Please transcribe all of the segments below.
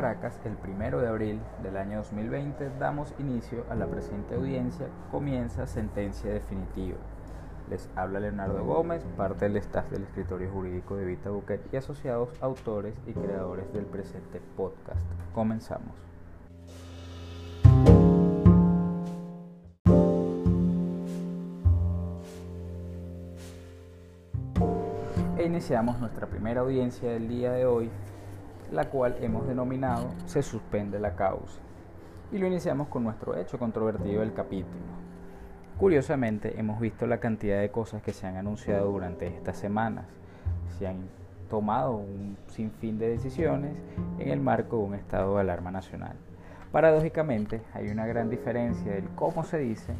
Caracas, el primero de abril del año 2020, damos inicio a la presente audiencia. Comienza sentencia definitiva. Les habla Leonardo Gómez, parte del staff del escritorio jurídico de Vita Buquet y asociados autores y creadores del presente podcast. Comenzamos. E iniciamos nuestra primera audiencia del día de hoy la cual hemos denominado Se suspende la causa. Y lo iniciamos con nuestro hecho controvertido del capítulo. Curiosamente, hemos visto la cantidad de cosas que se han anunciado durante estas semanas. Se han tomado un sinfín de decisiones en el marco de un estado de alarma nacional. Paradójicamente, hay una gran diferencia del cómo se dice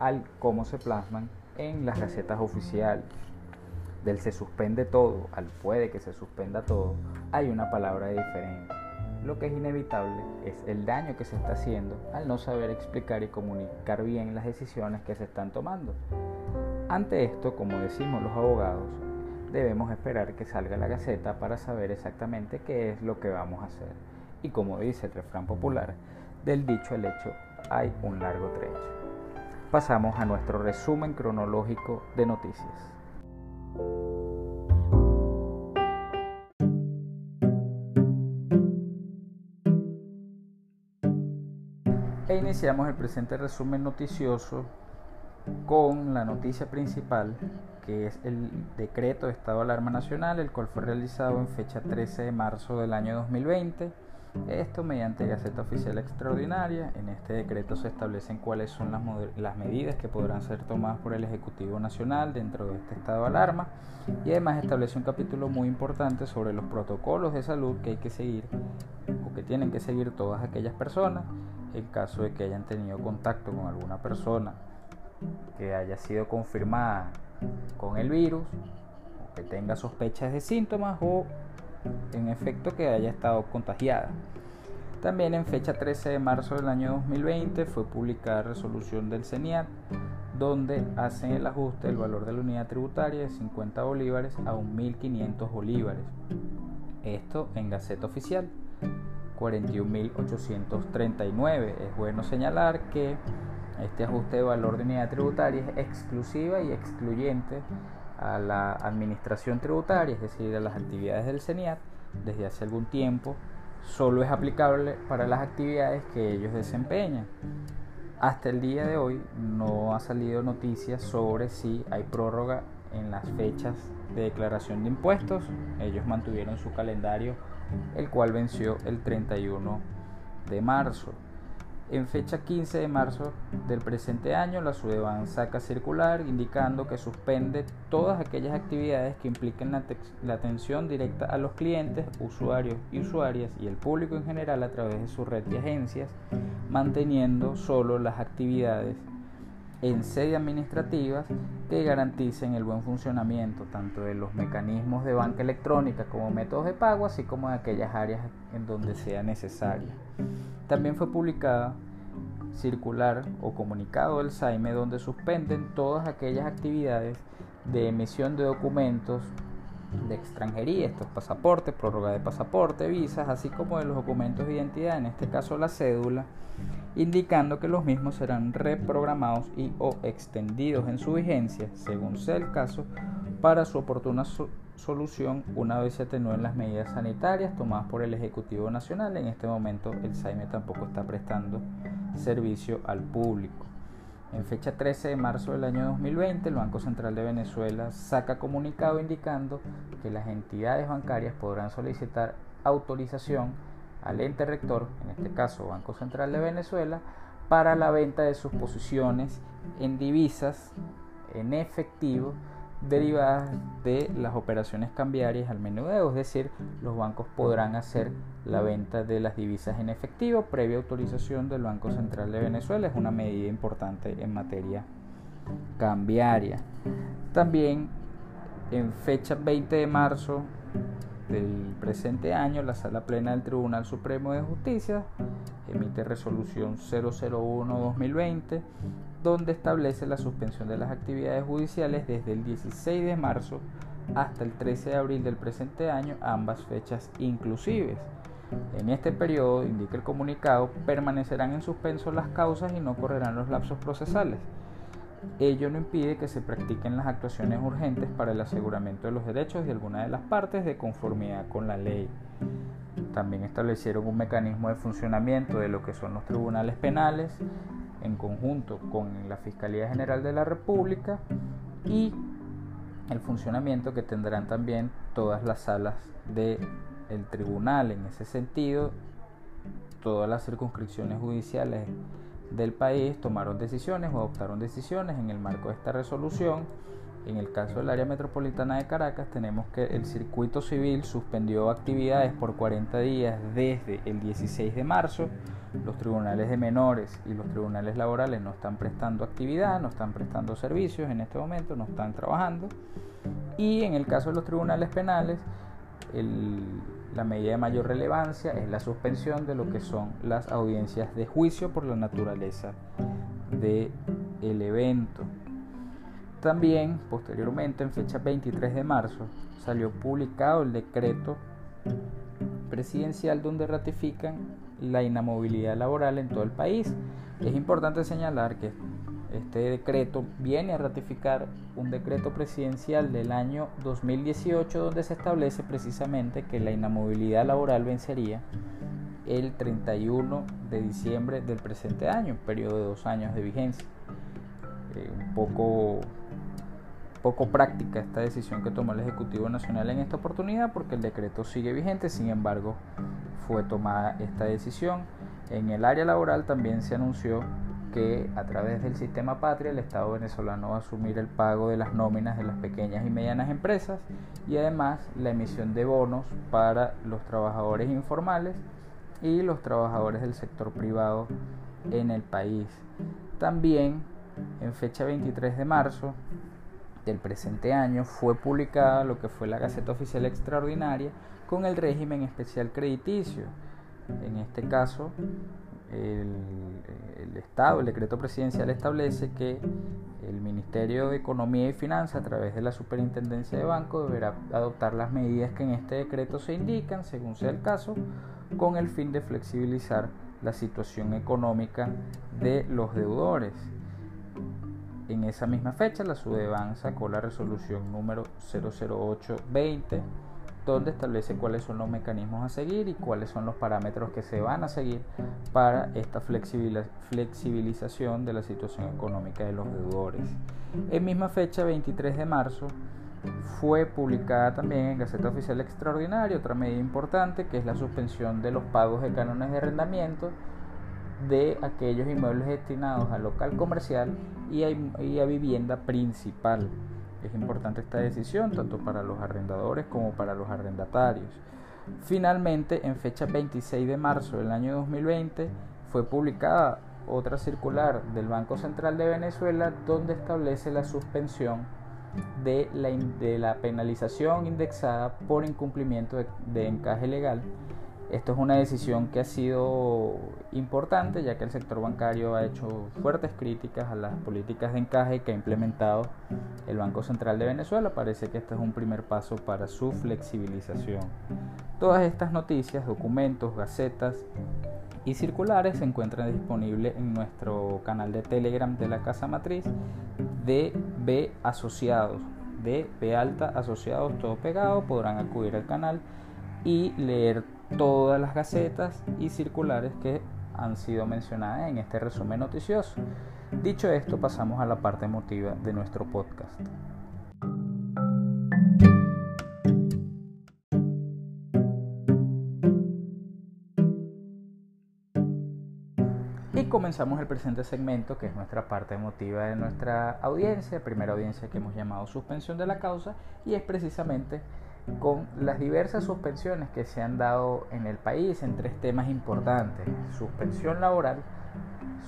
al cómo se plasman en las recetas oficiales del se suspende todo al puede que se suspenda todo, hay una palabra de diferencia. Lo que es inevitable es el daño que se está haciendo al no saber explicar y comunicar bien las decisiones que se están tomando. Ante esto, como decimos los abogados, debemos esperar que salga la gaceta para saber exactamente qué es lo que vamos a hacer. Y como dice el refrán popular, del dicho al hecho hay un largo trecho. Pasamos a nuestro resumen cronológico de noticias. E iniciamos el presente resumen noticioso con la noticia principal, que es el decreto de estado de alarma nacional, el cual fue realizado en fecha 13 de marzo del año 2020 esto mediante Gaceta Oficial Extraordinaria. En este decreto se establecen cuáles son las, las, medidas que podrán ser tomadas por el Ejecutivo Nacional dentro de este estado de alarma y además establece un capítulo muy importante sobre los protocolos de salud que hay que seguir o que tienen que seguir todas aquellas personas en caso de que hayan tenido contacto con alguna persona que haya sido confirmada con el virus o que tenga sospechas de síntomas o en efecto que haya estado contagiada. También en fecha 13 de marzo del año 2020 fue publicada resolución del CENIAT donde hacen el ajuste del valor de la unidad tributaria de 50 bolívares a 1.500 bolívares. Esto en Gaceta Oficial 41.839. Es bueno señalar que este ajuste de valor de unidad tributaria es exclusiva y excluyente a la administración tributaria, es decir, a las actividades del CENIAT, desde hace algún tiempo, solo es aplicable para las actividades que ellos desempeñan. Hasta el día de hoy no ha salido noticias sobre si hay prórroga en las fechas de declaración de impuestos. Ellos mantuvieron su calendario, el cual venció el 31 de marzo. En fecha 15 de marzo del presente año, la SUDEBAN saca circular indicando que suspende todas aquellas actividades que impliquen la, atención directa a los clientes, usuarios y usuarias y el público en general a través de su red de agencias, manteniendo solo las actividades en sede administrativas que garanticen el buen funcionamiento tanto de los mecanismos de banca electrónica como métodos de pago, así como de aquellas áreas en donde sea necesaria. También fue publicada circular o comunicado del SAIME donde suspenden todas aquellas actividades de emisión de documentos de extranjería, estos pasaportes, prórroga de pasaporte, visas, así como de los documentos de identidad, en este caso la cédula, indicando que los mismos serán reprogramados y o extendidos en su vigencia, según sea el caso, para su oportuna solución una vez se atenúen las medidas sanitarias tomadas por el Ejecutivo Nacional. En este momento el SAIME tampoco está prestando servicio al público. En fecha 13 de marzo del año 2020, el Banco Central de Venezuela saca comunicado indicando que las entidades bancarias podrán solicitar autorización al ente rector, en este caso Banco Central de Venezuela, para la venta de sus posiciones en divisas en efectivo derivadas de las operaciones cambiarias al menudeo, es decir, los bancos podrán hacer la venta de las divisas en efectivo previa autorización del Banco Central de Venezuela, es una medida importante en materia cambiaria. También en fecha 20 de marzo del presente año, la Sala Plena del Tribunal Supremo de Justicia emite resolución 001-2020 donde establece la suspensión de las actividades judiciales desde el 16 de marzo hasta el 13 de abril del presente año, ambas fechas inclusives. En este periodo, indica el comunicado, permanecerán en suspenso las causas y no correrán los lapsos procesales. Ello no impide que se practiquen las actuaciones urgentes para el aseguramiento de los derechos de alguna de las partes de conformidad con la ley. También establecieron un mecanismo de funcionamiento de lo que son los tribunales penales en conjunto con la Fiscalía General de la República y el funcionamiento que tendrán también todas las salas del tribunal. En ese sentido, todas las circunscripciones judiciales del país tomaron decisiones o adoptaron decisiones en el marco de esta resolución. En el caso del área metropolitana de Caracas tenemos que el circuito civil suspendió actividades por 40 días desde el 16 de marzo. Los tribunales de menores y los tribunales laborales no están prestando actividad, no están prestando servicios en este momento, no están trabajando. Y en el caso de los tribunales penales, el, la medida de mayor relevancia es la suspensión de lo que son las audiencias de juicio por la naturaleza del el evento. También, posteriormente, en fecha 23 de marzo, salió publicado el decreto presidencial donde ratifican la inamovilidad laboral en todo el país. Es importante señalar que este decreto viene a ratificar un decreto presidencial del año 2018 donde se establece precisamente que la inamovilidad laboral vencería el 31 de diciembre del presente año, un periodo de dos años de vigencia. Eh, un poco, poco práctica esta decisión que tomó el Ejecutivo Nacional en esta oportunidad porque el decreto sigue vigente, sin embargo fue tomada esta decisión. En el área laboral también se anunció que a través del sistema Patria el Estado venezolano va a asumir el pago de las nóminas de las pequeñas y medianas empresas y además la emisión de bonos para los trabajadores informales y los trabajadores del sector privado en el país. También en fecha 23 de marzo del presente año fue publicada lo que fue la Gaceta Oficial Extraordinaria con el régimen especial crediticio. En este caso, el, Estado, el decreto presidencial establece que el Ministerio de Economía y Finanzas, a través de la Superintendencia de Banco, deberá adoptar las medidas que en este decreto se indican, según sea el caso, con el fin de flexibilizar la situación económica de los deudores. En esa misma fecha, la SUDEBAN sacó la resolución número 00820 donde establece cuáles son los mecanismos a seguir y cuáles son los parámetros que se van a seguir para esta flexibilización de la situación económica de los deudores. En misma fecha, 23 de marzo, fue publicada también en Gaceta Oficial Extraordinaria otra medida importante que es la suspensión de los pagos de cánones de arrendamiento de aquellos inmuebles destinados a local comercial y a vivienda principal. Es importante esta decisión tanto para los arrendadores como para los arrendatarios. Finalmente, en fecha 26 de marzo del año 2020, fue publicada otra circular del Banco Central de Venezuela donde establece la suspensión de la, de la penalización indexada por incumplimiento de encaje legal esto es una decisión que ha sido importante ya que el sector bancario ha hecho fuertes críticas a las políticas de encaje que ha implementado el Banco Central de Venezuela. Parece que este es un primer paso para su flexibilización. Todas estas noticias, documentos, gacetas y circulares se encuentran disponibles en nuestro canal de Telegram de la Casa Matriz de B Asociados. De B Alta Asociados, todo pegado. Podrán acudir al canal y leer todas las gacetas y circulares que han sido mencionadas en este resumen noticioso. Dicho esto, pasamos a la parte emotiva de nuestro podcast. Y comenzamos el presente segmento, que es nuestra parte emotiva de nuestra audiencia, primera audiencia que hemos llamado suspensión de la causa, y es precisamente con las diversas suspensiones que se han dado en el país en tres temas importantes. Suspensión laboral,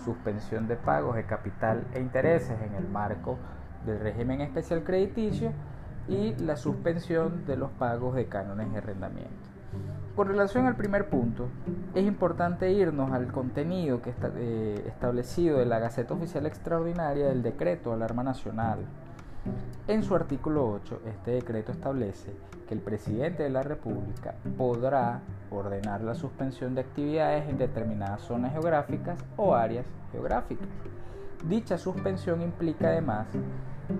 suspensión de pagos de capital e intereses en el marco del régimen especial crediticio y la suspensión de los pagos de cánones de arrendamiento. Con relación al primer punto, es importante irnos al contenido que está eh, establecido de la Gaceta Oficial Extraordinaria del Decreto de Alarma Nacional En su artículo 8, este decreto establece que el presidente de la República podrá ordenar la suspensión de actividades en determinadas zonas geográficas o áreas geográficas. Dicha suspensión implica además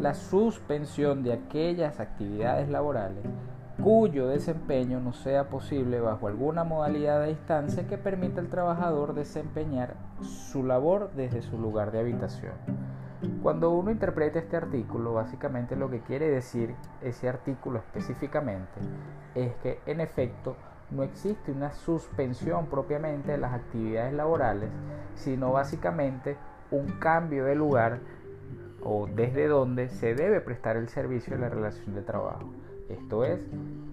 la suspensión de aquellas actividades laborales cuyo desempeño no sea posible bajo alguna modalidad de distancia que permita al trabajador desempeñar su labor desde su lugar de habitación. Cuando uno interpreta este artículo, básicamente lo que quiere decir ese artículo específicamente es que en efecto no existe una suspensión propiamente de las actividades laborales, sino básicamente un cambio de lugar o desde donde se debe prestar el servicio de la relación de trabajo. Esto es,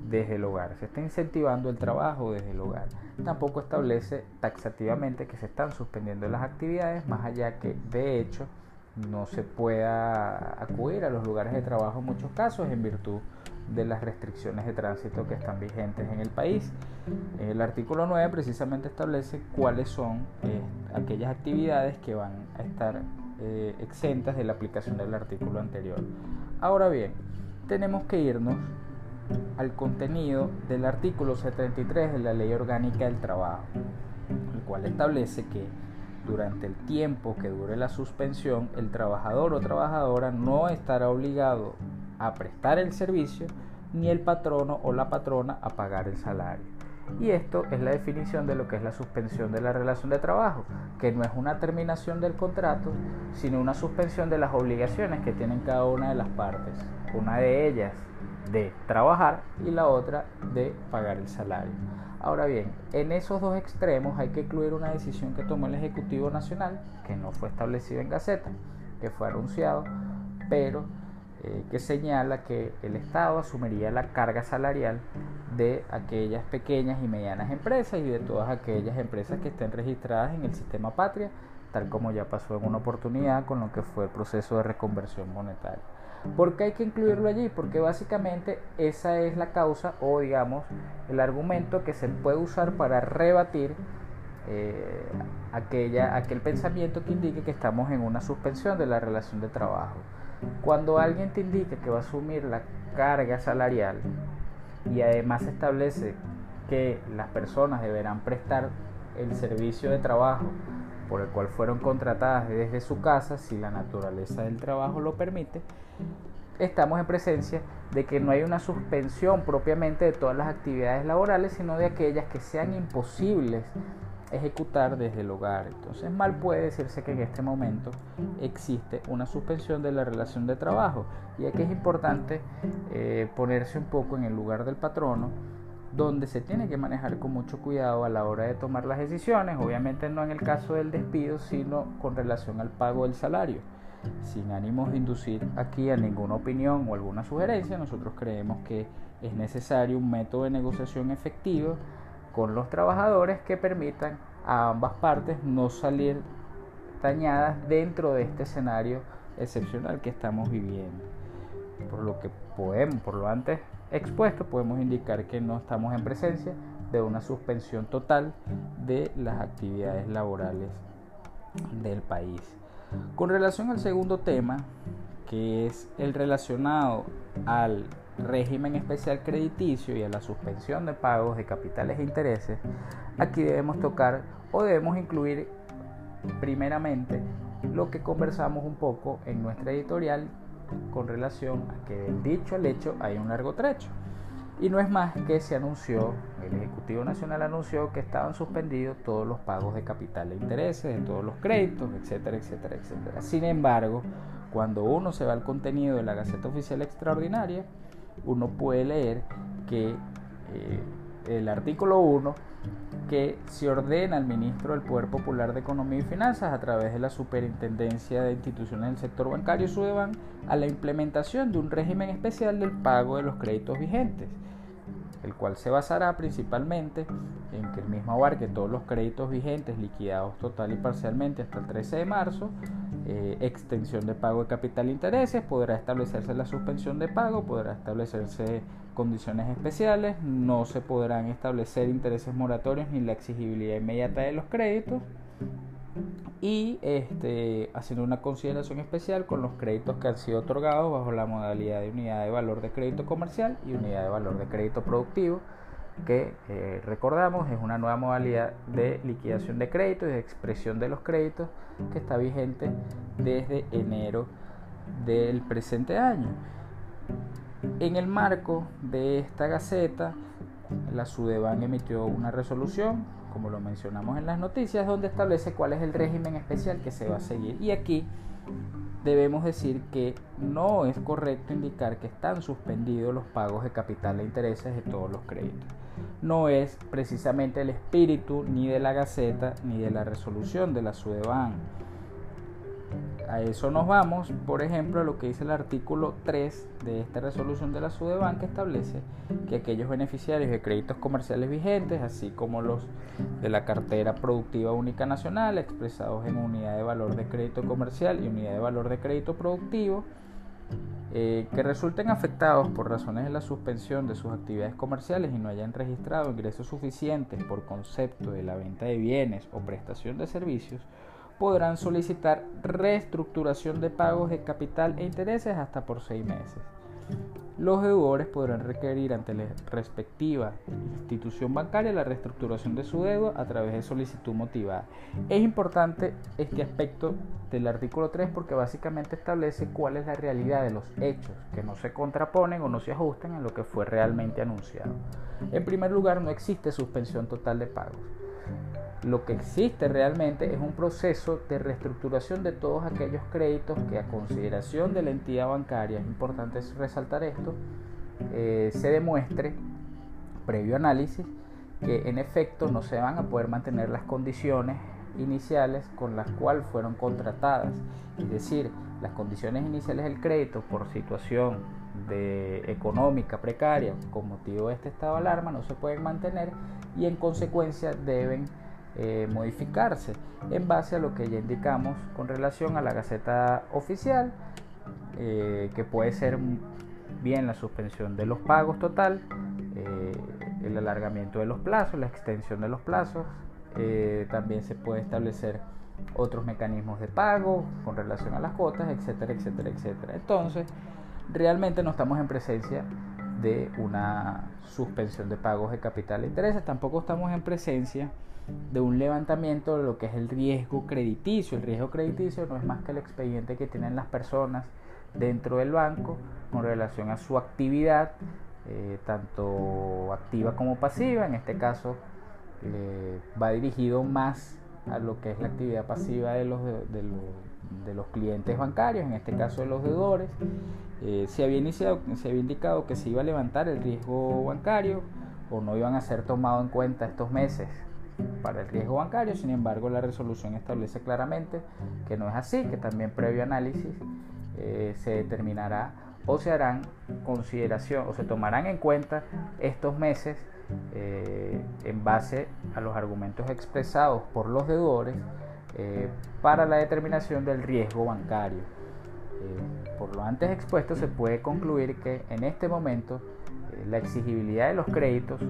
desde el hogar. Se está incentivando el trabajo desde el hogar. Tampoco establece taxativamente que se están suspendiendo las actividades, más allá que de hecho no se pueda acudir a los lugares de trabajo en muchos casos en virtud de las restricciones de tránsito que están vigentes en el país. El artículo 9 precisamente establece cuáles son eh, aquellas actividades que van a estar eh, exentas de la aplicación del artículo anterior. Ahora bien, tenemos que irnos al contenido del artículo 73 de la Ley Orgánica del Trabajo, el cual establece que durante el tiempo que dure la suspensión, el trabajador o trabajadora no estará obligado a prestar el servicio ni el patrono o la patrona a pagar el salario. Y esto es la definición de lo que es la suspensión de la relación de trabajo, que no es una terminación del contrato, sino una suspensión de las obligaciones que tienen cada una de las partes. Una de ellas de trabajar y la otra de pagar el salario. Ahora bien, en esos dos extremos hay que incluir una decisión que tomó el Ejecutivo Nacional, que no fue establecida en Gaceta, que fue anunciado, pero eh, que señala que el Estado asumiría la carga salarial de aquellas pequeñas y medianas empresas y de todas aquellas empresas que estén registradas en el sistema patria, tal como ya pasó en una oportunidad con lo que fue el proceso de reconversión monetaria. ¿Por qué hay que incluirlo allí? Porque básicamente esa es la causa o digamos el argumento que se puede usar para rebatir eh, aquella, aquel pensamiento que indique que estamos en una suspensión de la relación de trabajo. Cuando alguien te indica que va a asumir la carga salarial y además establece que las personas deberán prestar el servicio de trabajo por el cual fueron contratadas desde su casa, si la naturaleza del trabajo lo permite, estamos en presencia de que no hay una suspensión propiamente de todas las actividades laborales, sino de aquellas que sean imposibles ejecutar desde el hogar. Entonces mal puede decirse que en este momento existe una suspensión de la relación de trabajo. Y aquí es importante eh, ponerse un poco en el lugar del patrono donde se tiene que manejar con mucho cuidado a la hora de tomar las decisiones, obviamente no en el caso del despido, sino con relación al pago del salario. Sin ánimos de inducir aquí a ninguna opinión o alguna sugerencia, nosotros creemos que es necesario un método de negociación efectivo con los trabajadores que permitan a ambas partes no salir dañadas dentro de este escenario excepcional que estamos viviendo. Por lo que podemos, por lo antes expuesto, podemos indicar que no estamos en presencia de una suspensión total de las actividades laborales del país. Con relación al segundo tema, que es el relacionado al régimen especial crediticio y a la suspensión de pagos de capitales e intereses, aquí debemos tocar o debemos incluir primeramente lo que conversamos un poco en nuestra editorial con relación a que del dicho al hecho hay un largo trecho. Y no es más que se anunció, el Ejecutivo Nacional anunció que estaban suspendidos todos los pagos de capital e intereses, de todos los créditos, etcétera, etcétera, etcétera. Sin embargo, cuando uno se va al contenido de la Gaceta Oficial Extraordinaria, uno puede leer que eh, el artículo 1 que se ordena al ministro del Poder Popular de Economía y Finanzas a través de la Superintendencia de Instituciones del Sector Bancario Sudeban a la implementación de un régimen especial del pago de los créditos vigentes, el cual se basará principalmente en que el mismo abarque todos los créditos vigentes liquidados total y parcialmente hasta el 13 de marzo, eh, extensión de pago de capital e intereses, podrá establecerse la suspensión de pago, podrá establecerse condiciones especiales, no se podrán establecer intereses moratorios ni la exigibilidad inmediata de los créditos y este, haciendo una consideración especial con los créditos que han sido otorgados bajo la modalidad de unidad de valor de crédito comercial y unidad de valor de crédito productivo, que eh, recordamos es una nueva modalidad de liquidación de créditos y de expresión de los créditos que está vigente desde enero del presente año. En el marco de esta gaceta, la SUDEBAN emitió una resolución como lo mencionamos en las noticias, donde establece cuál es el régimen especial que se va a seguir. Y aquí debemos decir que no es correcto indicar que están suspendidos los pagos de capital e intereses de todos los créditos. No es precisamente el espíritu ni de la Gaceta ni de la resolución de la SUDEBAN a eso nos vamos, por ejemplo, a lo que dice el artículo 3 de esta resolución de la SUDEBAN que establece que aquellos beneficiarios de créditos comerciales vigentes, así como los de la cartera productiva única nacional, expresados en unidad de valor de crédito comercial y unidad de valor de crédito productivo, eh, que resulten afectados por razones de la suspensión de sus actividades comerciales y no hayan registrado ingresos suficientes por concepto de la venta de bienes o prestación de servicios, podrán solicitar reestructuración de pagos de capital e intereses hasta por seis meses. Los deudores podrán requerir ante la respectiva institución bancaria la reestructuración de su deuda a través de solicitud motivada. Es importante este aspecto del artículo 3 porque básicamente establece cuál es la realidad de los hechos que no se contraponen o no se ajustan a lo que fue realmente anunciado. En primer lugar, no existe suspensión total de pagos. Lo que existe realmente es un proceso de reestructuración de todos aquellos créditos que a consideración de la entidad bancaria, es importante resaltar esto, eh, se demuestre, previo análisis, que en efecto no se van a poder mantener las condiciones iniciales con las cuales fueron contratadas. Es decir, las condiciones iniciales del crédito por situación económica precaria con motivo de este estado de alarma no se pueden mantener y en consecuencia deben eh, modificarse en base a lo que ya indicamos con relación a la Gaceta Oficial, eh, que puede ser bien la suspensión de los pagos total, eh, el alargamiento de los plazos, la extensión de los plazos, también se puede establecer otros mecanismos de pago con relación a las cuotas, etcétera, etcétera, etcétera. Entonces, realmente no estamos en presencia de una suspensión de pagos de capital e intereses, tampoco estamos en presencia de un levantamiento de lo que es el riesgo crediticio. El riesgo crediticio no es más que el expediente que tienen las personas dentro del banco con relación a su actividad, eh, tanto activa como pasiva. En este caso va dirigido más a lo que es la actividad pasiva de los, de, los, clientes bancarios, en este caso de los deudores. Eh, se, había indicado que se iba a levantar el riesgo bancario o no iban a ser tomados en cuenta estos meses para el riesgo bancario. Sin embargo, la resolución establece claramente que no es así, que también previo análisis eh, se determinará o se harán consideración o se tomarán en cuenta estos meses eh, en base a los argumentos expresados por los deudores eh, para la determinación del riesgo bancario. por lo antes expuesto se puede concluir que en este momento la exigibilidad de los créditos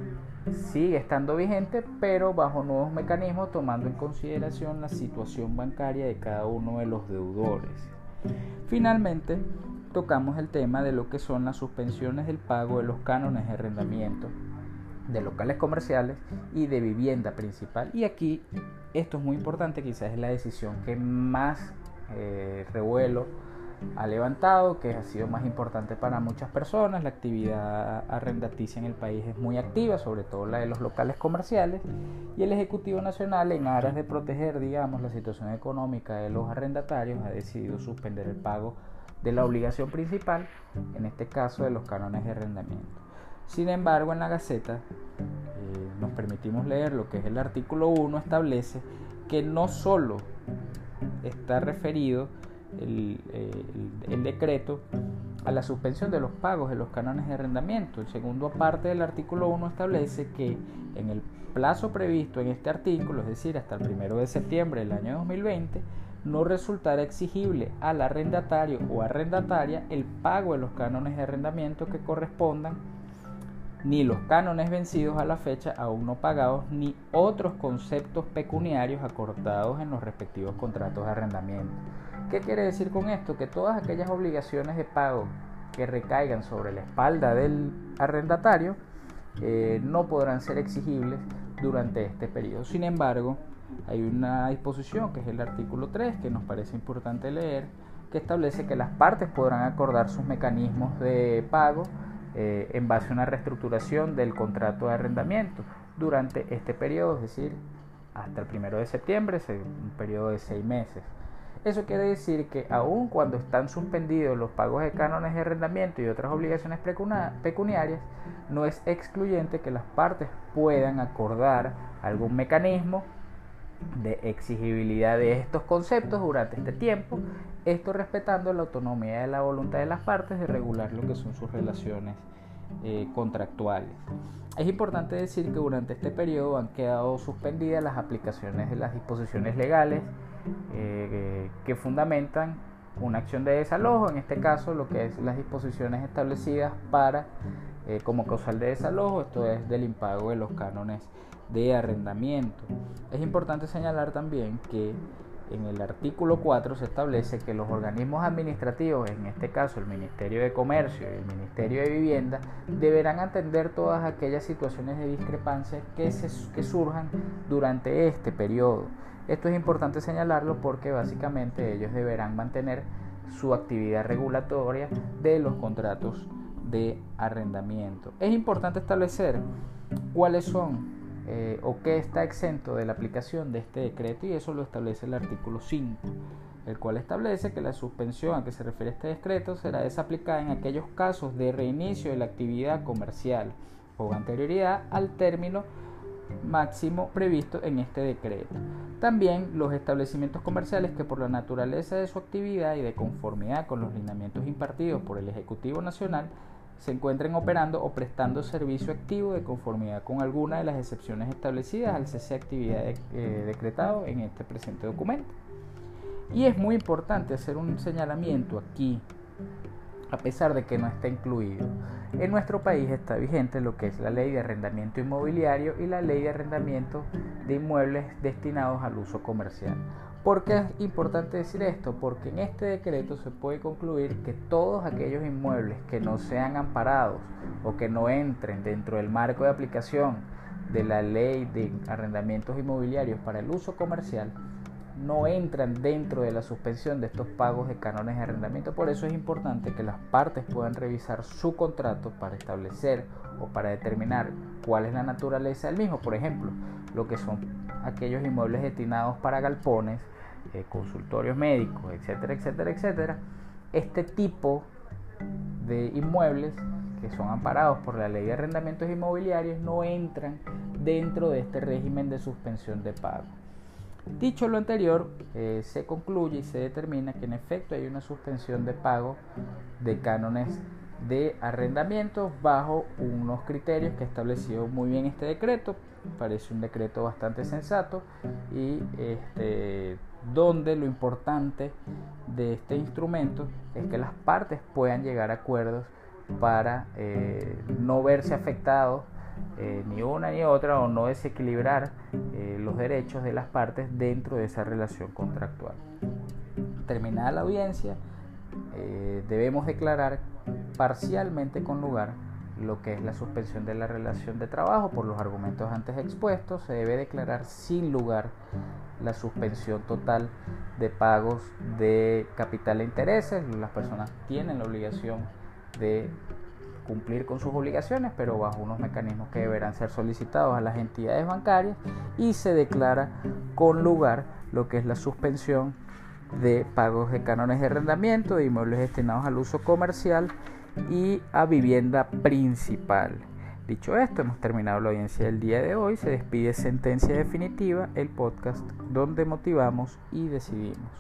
sigue estando vigente, pero bajo nuevos mecanismos tomando en consideración la situación bancaria de cada uno de los deudores. Finalmente, tocamos el tema de lo que son las suspensiones del pago de los cánones de arrendamiento de locales comerciales y de vivienda principal. Y aquí esto es muy importante, quizás es la decisión que más eh, revuelo ha levantado, que ha sido más importante para muchas personas. La actividad arrendaticia en el país es muy activa, sobre todo la de los locales comerciales, y el Ejecutivo Nacional, en aras de proteger, digamos, la situación económica de los arrendatarios, ha decidido suspender el pago de la obligación principal, en este caso de los cánones de arrendamiento. Sin embargo, en la Gaceta eh, nos permitimos leer lo que es el artículo 1, establece que no solo está referido el, decreto a la suspensión de los pagos de los cánones de arrendamiento. El segundo parte del artículo 1 establece que en el plazo previsto en este artículo, es decir, hasta el 1 de septiembre del año 2020, no resultará exigible al arrendatario o arrendataria el pago de los cánones de arrendamiento que correspondan ni los cánones vencidos a la fecha aún no pagados, ni otros conceptos pecuniarios acordados en los respectivos contratos de arrendamiento. ¿Qué quiere decir con esto? Que todas aquellas obligaciones de pago que recaigan sobre la espalda del arrendatario eh, no podrán ser exigibles durante este periodo. Sin embargo, hay una disposición que es el artículo 3 que nos parece importante leer, que establece que las partes podrán acordar sus mecanismos de pago eh, en base a una reestructuración del contrato de arrendamiento durante este periodo, es decir, hasta el primero de septiembre, un periodo de seis meses. Eso quiere decir que aun cuando están suspendidos los pagos de cánones de arrendamiento y otras obligaciones pecuniarias, no es excluyente que las partes puedan acordar algún mecanismo de exigibilidad de estos conceptos durante este tiempo, esto respetando la autonomía de la voluntad de las partes de regular lo que son sus relaciones eh, contractuales. Es importante decir que durante este periodo han quedado suspendidas las aplicaciones de las disposiciones legales eh, que fundamentan una acción de desalojo, en este caso lo que es las disposiciones establecidas para eh, como causal de desalojo, esto es del impago de los cánones de arrendamiento. Es importante señalar también que en el artículo 4 se establece que los organismos administrativos, en este caso el Ministerio de Comercio y el Ministerio de Vivienda, deberán atender todas aquellas situaciones de discrepancia que, que surjan durante este periodo. Esto es importante señalarlo porque básicamente ellos deberán mantener su actividad regulatoria de los contratos de arrendamiento. Es importante establecer cuáles son eh, o qué está exento de la aplicación de este decreto y eso lo establece el artículo 5, el cual establece que la suspensión a que se refiere este decreto será desaplicada en aquellos casos de reinicio de la actividad comercial o anterioridad al término máximo previsto en este decreto. También los establecimientos comerciales que por la naturaleza de su actividad y de conformidad con los lineamientos impartidos por el Ejecutivo Nacional se encuentren operando o prestando servicio activo de conformidad con alguna de las excepciones establecidas al cese de actividad eh, decretado en este presente documento. Y es muy importante hacer un señalamiento aquí, a pesar de que no está incluido. En nuestro país está vigente lo que es la ley de arrendamiento inmobiliario y la ley de arrendamiento de inmuebles destinados al uso comercial. ¿Por qué es importante decir esto? Porque en este decreto se puede concluir que todos aquellos inmuebles que no sean amparados o que no entren dentro del marco de aplicación de la ley de arrendamientos inmobiliarios para el uso comercial no entran dentro de la suspensión de estos pagos de cánones de arrendamiento. Por eso es importante que las partes puedan revisar su contrato para establecer o para determinar cuál es la naturaleza del mismo. Por ejemplo, lo que son aquellos inmuebles destinados para galpones, eh, consultorios médicos, etcétera, etcétera, etcétera, este tipo de inmuebles que son amparados por la ley de arrendamientos inmobiliarios no entran dentro de este régimen de suspensión de pago. Dicho lo anterior, eh, se concluye y se determina que en efecto hay una suspensión de pago de cánones de arrendamiento bajo unos criterios que ha establecido muy bien este decreto. Parece un decreto bastante sensato y este, donde lo importante de este instrumento es que las partes puedan llegar a acuerdos para eh, no verse afectados eh, ni una ni otra o no desequilibrar eh, los derechos de las partes dentro de esa relación contractual. Terminada la audiencia, debemos declarar parcialmente con lugar lo que es la suspensión de la relación de trabajo por los argumentos antes expuestos, se debe declarar sin lugar la suspensión total de pagos de capital e intereses. Las personas tienen la obligación de cumplir con sus obligaciones, pero bajo unos mecanismos que deberán ser solicitados a las entidades bancarias y se declara con lugar lo que es la suspensión de pagos de cánones de arrendamiento de inmuebles destinados al uso comercial y a vivienda principal. Dicho esto, hemos terminado la audiencia del día de hoy. Se despide Sentencia Definitiva, el podcast donde motivamos y decidimos.